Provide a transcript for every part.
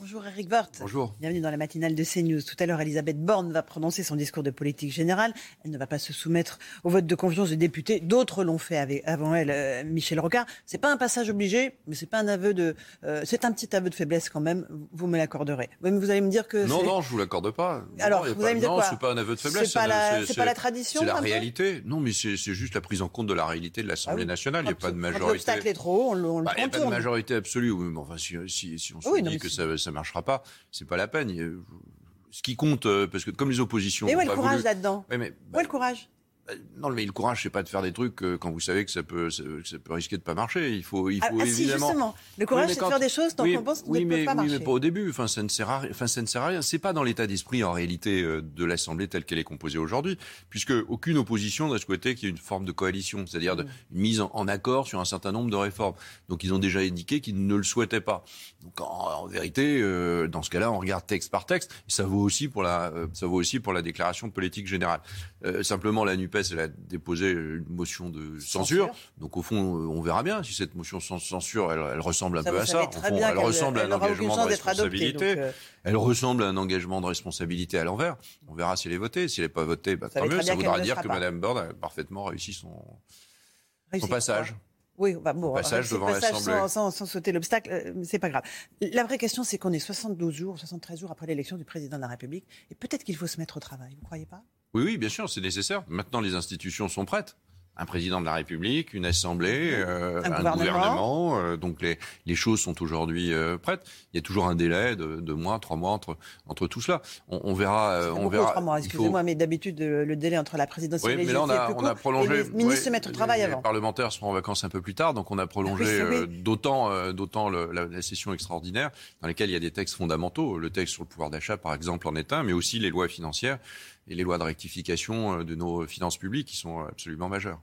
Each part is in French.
Bonjour Eric Woerth. Bonjour. Bienvenue dans la matinale de CNews. Tout à l'heure, Elisabeth Borne va prononcer son discours de politique générale. Elle ne va pas se soumettre au vote de confiance des députés. D'autres l'ont fait avec, avant elle, euh, Michel Rocard. C'est pas un passage obligé, mais c'est pas un aveu de, euh, c'est un petit aveu de faiblesse quand même. Vous me l'accorderez. Mais vous allez me dire que Non, non, je vous l'accorde pas. Non, Alors, non, a vous pas- allez me dire non, quoi c'est pas un aveu de faiblesse. C'est pas la- c'est pas la tradition, C'est la réalité. Non, mais c'est juste la prise en compte de la réalité de l'Assemblée Ah oui. nationale. Il n'y a Quand- pas de majorité. l'obstacle est trop haut, on le, Bah, Il n'y a pas de majorité absolue. Oui, mais enfin, si, si, si on se Oui, dit que si- ça ne marchera pas, c'est pas la peine. A- Ce qui compte, euh, parce que comme les oppositions. Et où est le courage voulu- là-dedans? Ouais, mais, Où est le courage? bah, non, mais le courage, c'est pas de faire des trucs euh, quand vous savez que ça peut, ça, que ça peut risquer de pas marcher. Il faut, il Ah, faut ah, si, évidemment. justement. Le courage, Oui, c'est de faire des choses dont oui, on pense qu'elles oui, ne mais, peuvent pas oui, marcher. mais pas au début. Enfin, ça ne sert à, rien- enfin, ça ne sert à rien. C'est pas dans l'état d'esprit en réalité euh, de l'Assemblée telle qu'elle est composée aujourd'hui, puisque aucune opposition n'a souhaité qu'il y ait une forme de coalition, c'est-à-dire de- une mise en, en accord sur un certain nombre de réformes. Donc, ils ont déjà indiqué qu'ils ne le souhaitaient pas. Donc, en, en vérité, euh, dans ce cas-là, on regarde texte par texte. Et ça vaut aussi pour la, euh, ça vaut aussi pour la déclaration de politique générale. Euh, simplement, la Nupes, elle a déposé une motion de censure. Censure. Donc, au fond, euh, on verra bien si cette motion sans censure, elle, elle ressemble un Ça, peu à ça. Au fond, elle ressemble à un engagement de responsabilité. donc, euh, Elle ressemble à un engagement de responsabilité à l'envers. On verra si elle est votée. Si elle n'est pas votée, bah, savez tant mieux. Ça voudra ne dire que. Mme Borne a parfaitement réussi son, passage. Oui, bah bon, passage devant passage sans, sans, sans sauter l'obstacle, euh, c'est pas grave. La vraie question, c'est qu'on est 72 jours, 73 jours après l'élection du président de la République, et peut-être qu'il faut se mettre au travail. Vous croyez pas? Oui, oui, bien sûr, c'est nécessaire. Maintenant, les institutions sont prêtes. Un président de la République, une assemblée, euh, Un un, gouvernement. gouvernement. euh, donc les, les choses sont aujourd'hui euh, prêtes. Il y a toujours un délai de deux mois, trois mois entre, entre tout cela. On, on verra. euh, on verra. trois mois, Il faut- excusez-moi, mais d'habitude, euh, le délai entre la présidentielle Oui, et mais là, on a, est plus on a court, prolongé. et les ministres oui, se mettent au travail les, avant. Les parlementaires seront en vacances un peu plus tard, donc on a prolongé Oui, oui. euh, d'autant, euh, d'autant le- la, la session extraordinaire dans laquelle il y a des textes fondamentaux. Le texte sur le pouvoir d'achat, par exemple, en est un, mais aussi les lois financières et les lois de rectification euh, de nos finances publiques qui sont absolument majeures.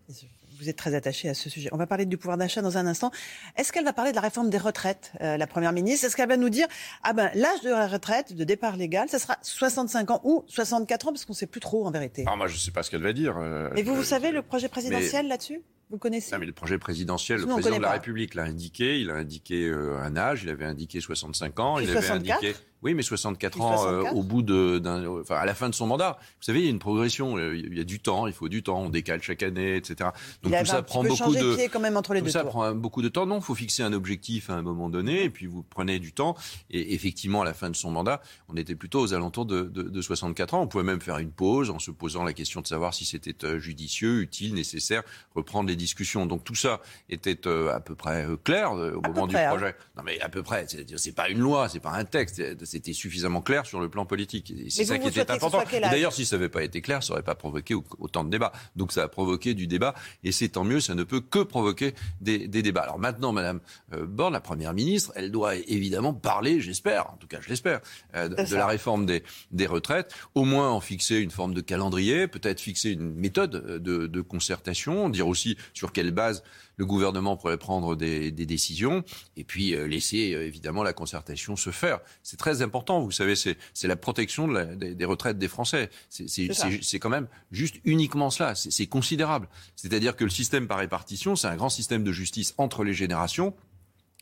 Vous êtes très attaché à ce sujet. On va parler du pouvoir d'achat dans un instant. Est-ce qu'elle va parler de la réforme des retraites, euh, la première ministre? Est-ce qu'elle va nous dire, ah ben, l'âge de la retraite, de départ légal, ça sera 65 ans ou 64 ans, parce qu'on ne sait plus trop en vérité. Alors moi, je ne sais pas ce qu'elle va dire. euh, Et vous, vous savez le projet présidentiel là-dessus? Vous connaissez? Non, mais le projet présidentiel, le Nous, président de la pas. République l'a indiqué. Il a indiqué euh, un âge. Il avait indiqué 65 ans. Puis il avait 64? indiqué. Oui, mais 64 Puis ans euh, 64? au bout de, enfin, à la fin de son mandat. Vous savez, il y a une progression. euh, Il y a du temps. Il faut du temps. On décale chaque année, etc. Donc Il tout ça prend beaucoup de. pied quand même entre les Tout deux ça tours. prend beaucoup de temps. Non, il faut fixer un objectif à un moment donné, et puis vous prenez du temps. Et effectivement, à la fin de son mandat, on était plutôt aux alentours de, de, de 64 ans. On pouvait même faire une pause en se posant la question de savoir si c'était euh, judicieux, utile, nécessaire, reprendre les discussions. Donc tout ça était euh, à peu près clair au À moment du près, hein. projet. Non, mais à peu près. C'est pas une loi, c'est pas un texte. C'était suffisamment clair sur le plan politique. Et c'est ça vous, qui vous était important. D'ailleurs, si ça n'avait pas été clair, ça n'aurait pas provoqué au- autant de débats. Donc ça a provoqué du débat, et c'est tant mieux, ça ne peut que provoquer des, des débats. Alors maintenant, Madame euh, Borne, la Première ministre, elle doit évidemment parler, j'espère, en tout cas je l'espère, euh, de, la réforme des, des retraites, au moins en fixer une forme de calendrier, peut-être fixer une méthode euh, de, de concertation, dire aussi sur quelle base le gouvernement pourrait prendre des, des décisions, et puis euh, laisser euh, évidemment la concertation se faire. C'est très important, vous savez, c'est la protection de la- des, des retraites des Français. C'est- quand même juste uniquement cela, c'est c'est considérable. C'est-à-dire que le système par répartition, c'est un grand système de justice entre les générations.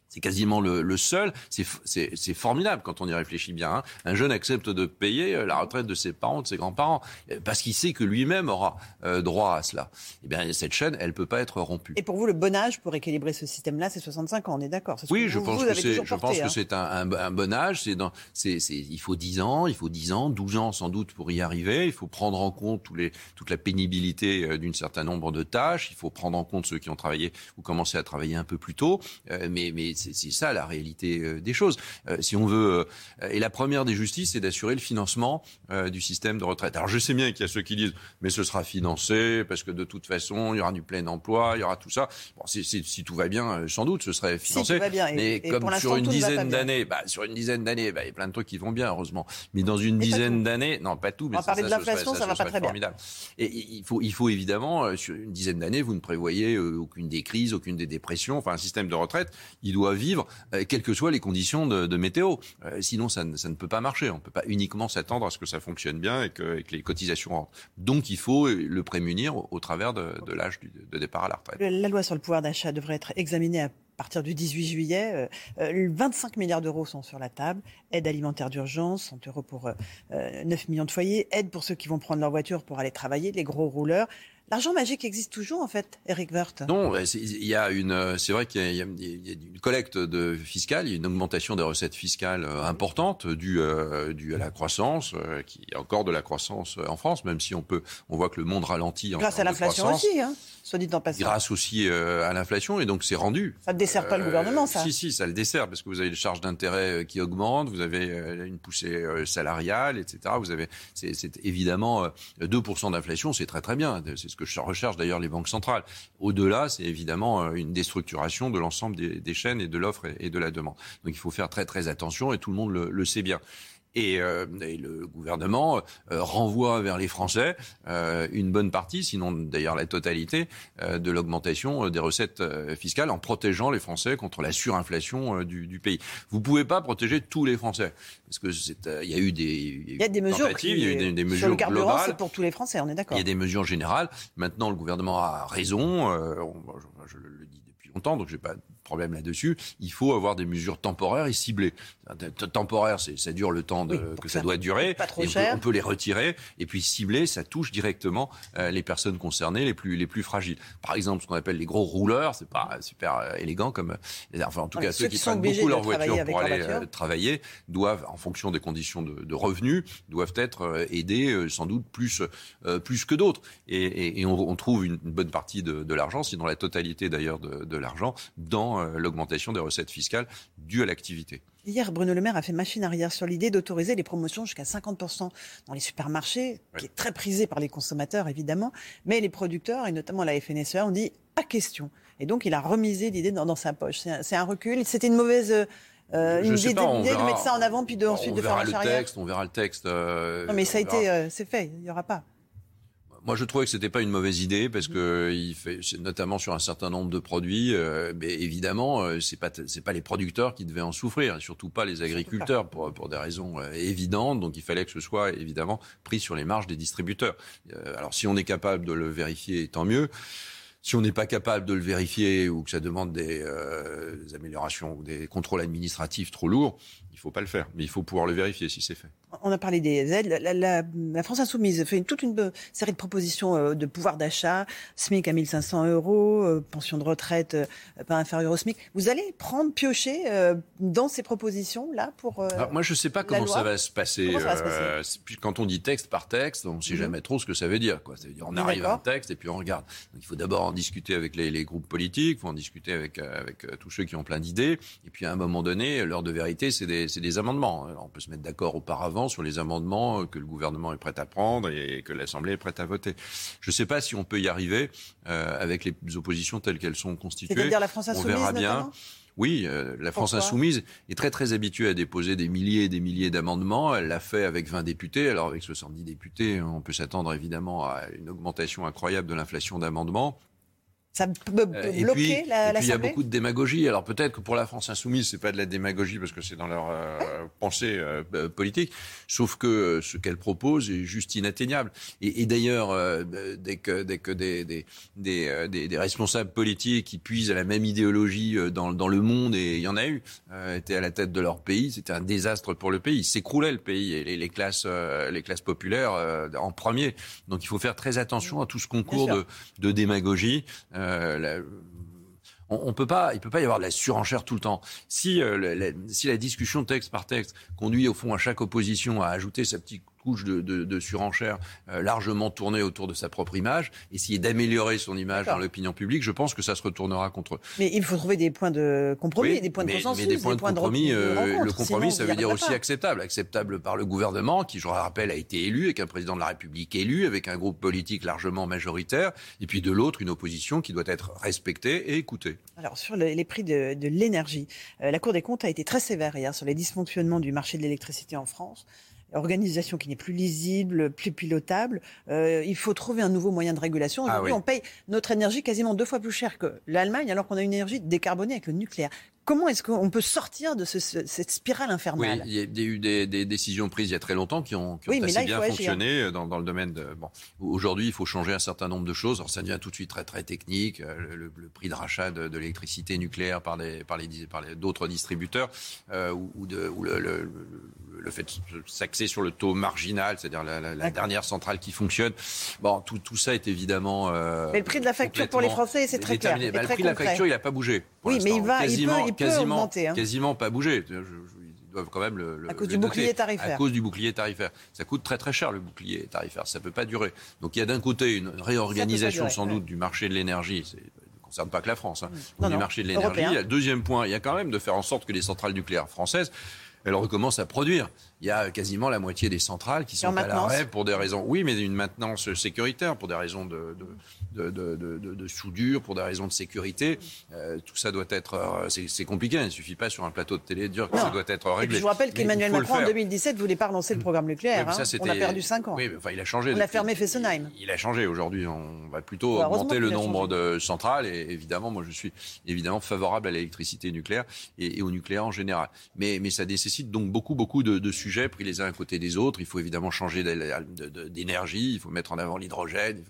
C'est quasiment le, le seul. C'est formidable quand on y réfléchit bien. hein. Un jeune accepte de payer euh, la retraite de ses parents, de ses grands-parents, euh, parce qu'il sait que lui-même aura euh, droit à cela. Eh bien, cette chaîne, elle peut pas être rompue. Et pour vous, le bon âge pour équilibrer ce système-là, c'est 65 ans, on est d'accord Oui, je vous- pense vous que je pense hein. que c'est un, un- un bon âge. C'est dans, il faut 10 ans, il faut 10 ans, 12 ans sans doute pour y arriver. Il faut prendre en compte tous les, toute la pénibilité euh, d'un certain nombre de tâches. Il faut prendre en compte ceux qui ont travaillé ou commencé à travailler un peu plus tôt. Euh, mais, mais c'est ça la réalité euh, des choses. Euh, si on veut, euh, et la première des justices, c'est d'assurer le financement du système de retraite. Alors je sais bien qu'il y a ceux qui disent, mais ce sera financé parce que de toute façon, il y aura du plein emploi, il y aura tout ça. Bon, si tout va bien, sans doute, ce serait financé. Si tout va bien. mais comme sur une dizaine d'années, bah, sur une dizaine d'années, bah, il y a plein de trucs qui vont bien, heureusement. Mais dans une dizaine d'années, non, pas tout. Mais on va parler de l'inflation, ça, ça, va pas très formidable. bien. Et il faut, il faut évidemment, sur une dizaine d'années, vous ne prévoyez aucune des crises, aucune des dépressions. Enfin, un système de retraite, il doit vivre, euh, quelles que soient les conditions de, météo. Euh, sinon, ça, ne peut pas marcher. On ne peut pas uniquement s'attendre à ce que ça fonctionne bien et que, les cotisations rentrent. Donc, il faut le prémunir au, travers de, l'âge de départ à la retraite. La loi sur le pouvoir d'achat devrait être examinée à partir du 18 juillet. 25 euh, milliards d'euros sont sur la table. Aide alimentaire d'urgence, 100 euros pour 9 millions de foyers. Aide pour ceux qui vont prendre leur voiture pour aller travailler, les gros rouleurs. L'argent magique existe toujours, en fait, Eric Wirth Non, il y a une, euh, c'est vrai qu'il y, a une collecte de fiscale, il y a une augmentation des recettes fiscales euh, importante due, euh, due à la croissance, qui a encore de la croissance en France, même si on peut, on voit que le monde ralentit. En Grâce à l'inflation aussi, hein soit dit en passant. Grâce aussi à l'inflation, et donc c'est rendu. Ça ne dessert pas le gouvernement, ça Si, si, ça le dessert, parce que vous avez les charges d'intérêt qui augmentent, vous avez une poussée salariale, etc. Vous avez, c'est évidemment 2% d'inflation, c'est très très bien. C'est que recherche d'ailleurs les banques centrales. Au-delà, c'est évidemment euh, une déstructuration de l'ensemble des, chaînes et de l'offre et, de la demande. Donc il faut faire très très attention et tout le monde le sait bien. Euh, et, le gouvernement euh, renvoie vers les Français euh, une bonne partie, sinon d'ailleurs la totalité, de l'augmentation des recettes fiscales en protégeant les Français contre la surinflation du, pays. Vous pouvez pas protéger tous les Français parce que il y a eu des il y a des mesures il y a eu des, mesures sur le carburant, c'est pour tous les Français, on est d'accord. Il y a des mesures générales. Maintenant, le gouvernement a raison. je, je, le dis depuis longtemps, donc j'ai pas problème là-dessus. Il faut avoir des mesures temporaires et ciblées. Temporaire, ça dure le temps de, que ça, doit durer. Pas trop cher. On, peut, les retirer. Et puis ciblé, ça touche directement euh, les personnes concernées les plus les plus fragiles. Par exemple, ce qu'on appelle les gros rouleurs, c'est pas super euh, élégant comme. Euh, enfin, en tout cas, ceux, qui prennent beaucoup leur voiture pour aller travailler doivent, en fonction des conditions de, revenus, doivent être aidés sans doute plus plus que d'autres. Et, on, trouve une, bonne partie de, l'argent, sinon la totalité d'ailleurs de, de l'argent, dans euh, l'augmentation des recettes fiscales dues à l'activité. Hier, Bruno Le Maire a fait machine arrière sur l'idée d'autoriser les promotions jusqu'à 50% dans les supermarchés, qui est très prisé par les consommateurs évidemment, mais les producteurs et notamment la FNSEA ont dit pas question. Et donc il a remisé l'idée dans, sa poche. C'est un, recul. C'était une mauvaise euh, une idée, de mettre ça en avant puis de, ensuite de faire le texte, On verra le texte. Euh, non mais ça a été, c'est fait. Il n'y aura pas. Moi, je trouvais que c'était pas une mauvaise idée parce que il fait, notamment sur un certain nombre de produits, euh, mais évidemment, euh, c'est pas c'est pas les producteurs qui devaient en souffrir, et surtout pas les agriculteurs pour pour des raisons euh, évidentes. Donc, il fallait que ce soit évidemment pris sur les marges des distributeurs. alors, si on est capable de le vérifier, tant mieux. Si on n'est pas capable de le vérifier ou que ça demande des, des améliorations ou des contrôles administratifs trop lourds, il faut pas le faire, mais il faut pouvoir le vérifier si c'est fait. On a parlé des aides. La, France insoumise fait une, toute une série de propositions euh, de pouvoir d'achat, SMIC à 1500 euros, euh, pension de retraite euh, pas inférieure au SMIC. Vous allez prendre, piocher dans ces propositions-là pour... moi, je ne sais pas comment ça va se passer. quand on dit texte par texte, on ne sait mhm. jamais trop ce que ça veut dire. Quoi. Ça veut dire on arrive à un texte et puis on regarde. Donc, il faut d'abord en discuter avec les, groupes politiques, il faut en discuter avec, avec tous ceux qui ont plein d'idées. Et puis à un moment donné, l'heure de vérité, c'est des c'est des amendements. on peut se mettre d'accord auparavant sur les amendements que le gouvernement est prêt à prendre et que l'Assemblée est prête à voter. Je ne sais pas si on peut y arriver euh, avec les oppositions telles qu'elles sont constituées. C'est-à-dire la France insoumise, on verra bien. Oui, euh, la France insoumise est très très habituée à déposer des milliers et des milliers d'amendements. Elle l'a fait avec 20 députés. Alors avec 70 députés, on peut s'attendre évidemment à une augmentation incroyable de l'inflation d'amendements. Ça peut bloquer et puis, la, et puis il y a beaucoup de démagogie. Alors peut-être que pour la France insoumise, c'est pas de la démagogie parce que c'est dans leur euh, pensée euh, euh, politique. Sauf que ce qu'elle propose est juste inatteignable. Et, et d'ailleurs, dès que, dès que des, des, des, des, responsables politiques qui puisent à la même idéologie dans, dans le monde, et il y en a eu, étaient à la tête de leur pays, c'était un désastre pour le pays. S'écroulait le pays et les, les classes, les classes populaires en premier. Donc il faut faire très attention à tout ce concours de, de démagogie. Euh, on, peut pas, il peut pas y avoir de la surenchère tout le temps. Si, euh, la, si la discussion texte par texte conduit au fond à chaque opposition à ajouter sa petite couche de, de, de surenchère euh, largement tournée autour de sa propre image, essayer d'améliorer son image dans l'opinion publique, je pense que ça se retournera contre eux. Mais il faut trouver des points de compromis, Oui, des points de mais, consensus, mais des points de compromis, de euh, rencontre, le compromis, ça veut dire aussi pas. acceptable. Acceptable par le gouvernement, qui, je le rappelle, a été élu, avec un président de la République élu, avec un groupe politique largement majoritaire, et puis de l'autre, une opposition qui doit être respectée et écoutée. Alors, sur le- les prix de, de l'énergie, euh, la Cour des comptes a été très sévère hier sur les dysfonctionnements du marché de l'électricité en France. Organisation qui n'est plus lisible, plus pilotable. Euh, il faut trouver un nouveau moyen de régulation. Ah Aujourd'hui, oui. on paye notre énergie quasiment deux fois plus cher que l'Allemagne, alors qu'on a une énergie décarbonée avec le nucléaire. Comment est-ce qu'on peut sortir de ce- ce- cette spirale infernale il y a il y a eu des, des décisions prises il y a très longtemps qui ont, qui ont Oui, mais assez là, bien fonctionné euh, dans, dans le domaine de. Bon, aujourd'hui, il faut changer un certain nombre de choses. Alors, ça devient tout de suite très très technique. euh, Le, le- le prix de rachat de, de l'électricité nucléaire par des par les par les- d'autres distributeurs euh, ou, ou de ou le, le, le- le fait de s'axer sur le taux marginal, c'est-à-dire la, la- la D'accord. dernière centrale qui fonctionne. Bon, tout, tout ça est évidemment. euh, Mais le prix de la facture pour les Français, c'est très clair, Bah, le prix de la facture, il n'a pas bougé. Oui, mais il va- il peut- quasiment, il peut quasiment, hein. quasiment pas bougé. Je- je- ils doivent quand même le, le- À cause le du noter. bouclier tarifaire. À cause du bouclier tarifaire. Ça coûte très très cher le bouclier tarifaire. Ça peut pas durer. Donc il y a d'un côté une réorganisation durer, sans ouais. doute du marché de l'énergie. C'est- Ça ne concerne pas que la France. Hein, Non, du non, marché de l'énergie. deuxième point, il y a quand même de faire en sorte que les centrales nucléaires françaises elles recommencent à produire. Il y a quasiment la moitié des centrales qui sont à maintenance. l'arrêt pour des raisons. Oui, mais une maintenance sécuritaire, pour des raisons de, de, de, de, soudure, pour des raisons de sécurité. Euh, tout ça doit être. euh, c'est compliqué. Il ne suffit pas sur un plateau de télé de dire que Non. ça doit être réglé. je vous rappelle qu'Emmanuel Macron, en faire. 2017, voulait pas relancer le programme Oui, nucléaire. mais ça, hein. On a perdu 5 ans. Oui, mais enfin, il a changé. On a fermé Fessenheim. Il a changé. Aujourd'hui, on va plutôt augmenter le nombre de centrales. Et évidemment, moi, je suis évidemment favorable à l'électricité nucléaire et, et au nucléaire en général. Mais, mais ça nécessite donc beaucoup, beaucoup de, de sujets pris les uns à côté des autres. Il faut évidemment changer d'énergie. Il faut mettre en avant l'hydrogène.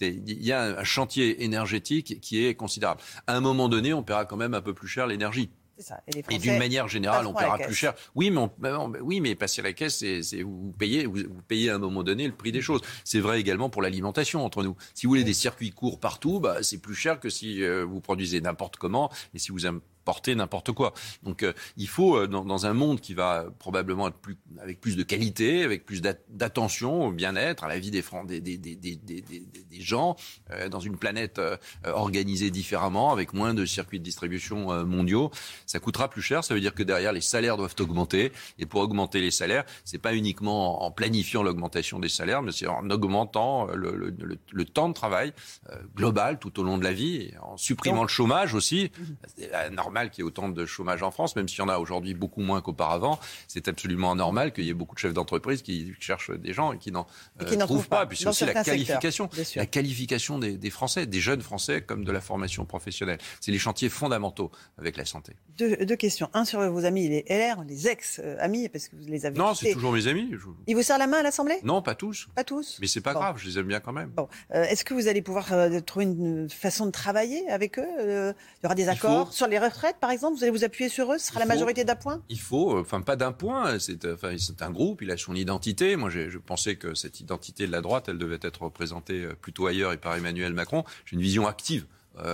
Il y a un chantier énergétique qui est considérable. À un moment donné, on paiera quand même un peu plus cher l'énergie. Ça. Et, d'une manière générale, on paiera plus cher. Oui, mais on- non, oui, mais passer à la caisse, c'est vous payez, vous, vous payez à un moment donné le prix des choses. C'est vrai également pour l'alimentation entre nous. Si vous voulez des circuits courts partout, bah, c'est plus cher que si euh, vous produisez n'importe comment et si vous importez n'importe quoi. Donc, euh, il faut euh, dans, dans un monde qui va probablement être plus avec plus de qualité, avec plus d'at- d'attention au bien-être, à la vie des des, des, des, des, des, des- des gens, euh, dans une planète euh, organisée différemment, avec moins de circuits de distribution euh, mondiaux, ça coûtera plus cher. Ça veut dire que derrière, les salaires doivent augmenter. Et pour augmenter les salaires, c'est pas uniquement en planifiant l'augmentation des salaires, mais c'est en augmentant euh, le, le, le- le temps de travail euh, global tout au long de la vie, en supprimant le chômage aussi. C'est euh, normal qu'il y ait autant de chômage en France, même s'il y en a aujourd'hui beaucoup moins qu'auparavant. C'est absolument normal qu'il y ait beaucoup de chefs d'entreprise qui cherchent des gens et qui n'en euh, trouvent trouvent pas, pas. Puis c'est aussi la secteurs, qualification, la qualification des, des Français, des jeunes Français, comme de la formation professionnelle. C'est les chantiers fondamentaux avec la santé. Deux, deux questions. Un sur vos amis, les LR, les ex-amis, parce que vous les avez Non, c'est toujours mes amis. Je- Ils vous serrent la main à l'Assemblée? Non, pas tous. Pas tous? Mais c'est pas Bon. grave, je les aime bien quand même. Bon, Euh, est-ce que vous allez pouvoir euh, trouver une façon de travailler avec eux? Euh, Il y aura des accords faut- sur les par exemple. Vous allez vous appuyer sur eux. Ce sera Il la faut- majorité d'appoint? Il faut, euh, enfin pas d'un point, c'est euh, enfin, c'est un groupe, il a son identité. Moi, je pensais que cette identité de la droite, elle devait être représentée euh, plutôt ailleurs et par Emmanuel Macron. J'ai une vision active.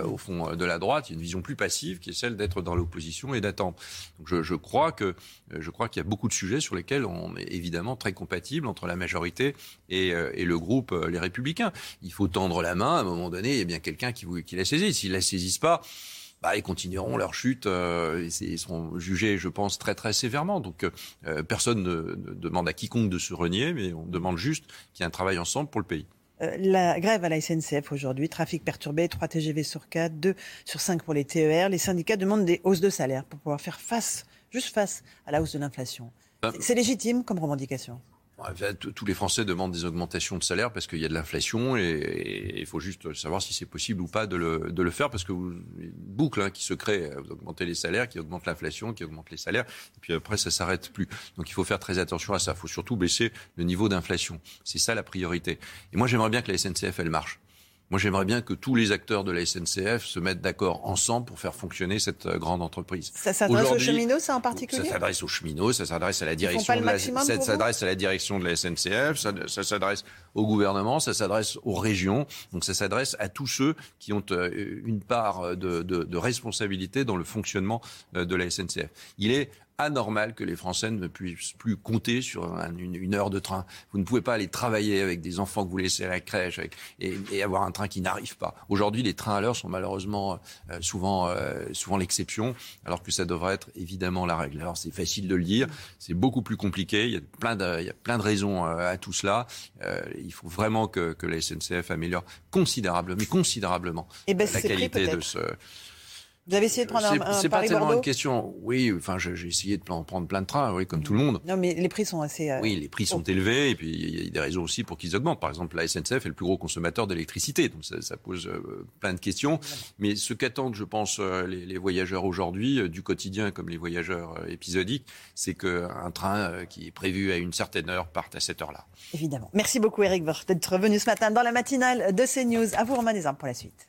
au fond de la droite, il y a une vision plus passive qui est celle d'être dans l'opposition et d'attendre. Je, je crois que je crois qu'il y a beaucoup de sujets sur lesquels on est évidemment très compatible entre la majorité et, et le groupe Les Républicains. Il faut tendre la main à un moment donné. Il y a bien quelqu'un qui, vous- qui la saisit. S'ils la saisissent pas, bah, ils continueront leur chute euh, et ils seront jugés, je pense, très très sévèrement. Donc euh, personne ne, ne demande à quiconque de se renier, mais on demande juste qu'il y ait un travail ensemble pour le pays. Euh, la grève à la SNCF aujourd'hui, trafic perturbé, 3 TGV sur 4, 2 sur 5 pour les TER. Les syndicats demandent des hausses de salaire pour pouvoir faire face, juste face à la hausse de l'inflation. C'est légitime comme revendication? Tous les Français demandent des augmentations de salaire parce qu'il y a de l'inflation et- il faut juste savoir si c'est possible ou pas de le, de le faire parce que vous, une boucle hein, qui se crée, vous augmentez les salaires, qui augmente l'inflation, qui augmente les salaires, et puis après ça s'arrête plus. Donc il faut faire très attention à ça. Il faut surtout baisser le niveau d'inflation. C'est ça la priorité. Et moi j'aimerais bien que la SNCF elle marche. Moi, j'aimerais bien que tous les acteurs de la SNCF se mettent d'accord ensemble pour faire fonctionner cette euh, grande entreprise. Ça s'adresse aux cheminots, ça en Ça particulier s'adresse aux cheminots, ça s'adresse à la direction de la, ça s'adresse à la direction de la SNCF, ça, ça s'adresse au gouvernement, ça s'adresse aux régions, donc ça s'adresse à tous ceux qui ont euh, une part de, de, de responsabilité dans le fonctionnement euh, de la SNCF. Il est anormal que les Français ne puissent plus compter sur un- une, une heure de train. Vous ne pouvez pas aller travailler avec des enfants que vous laissez à la crèche avec- et, et avoir un train qui n'arrive pas. Aujourd'hui, les trains à l'heure sont malheureusement euh, souvent, euh, souvent l'exception, alors que ça devrait être évidemment la règle. Alors c'est facile de le dire, c'est beaucoup plus compliqué. Il y a plein de, il y a plein de raisons euh, à tout cela. Il faut vraiment que, que la SNCF améliore considérablement, mais considérablement, Et ben, la qualité de ce. Vous avez essayé de prendre un, un c'est pas tellement une question. Oui, enfin, j'ai essayé de prendre plein de trains, oui, comme tout le monde. Non, mais les prix sont assez. euh, Oui, les prix sont élevés et puis il y a des raisons aussi pour qu'ils augmentent. Par exemple, la SNCF est le plus gros consommateur d'électricité, donc ça, ça pose euh, plein de questions. Mais ce qu'attendent, je pense, euh, les, les voyageurs aujourd'hui, du quotidien comme les voyageurs épisodiques, c'est qu'un train qui est prévu à une certaine heure parte à cette heure-là. Évidemment. Merci beaucoup, Eric d'être venu ce matin dans la matinale de CNews. À vous, Romain Desarmes, pour la suite.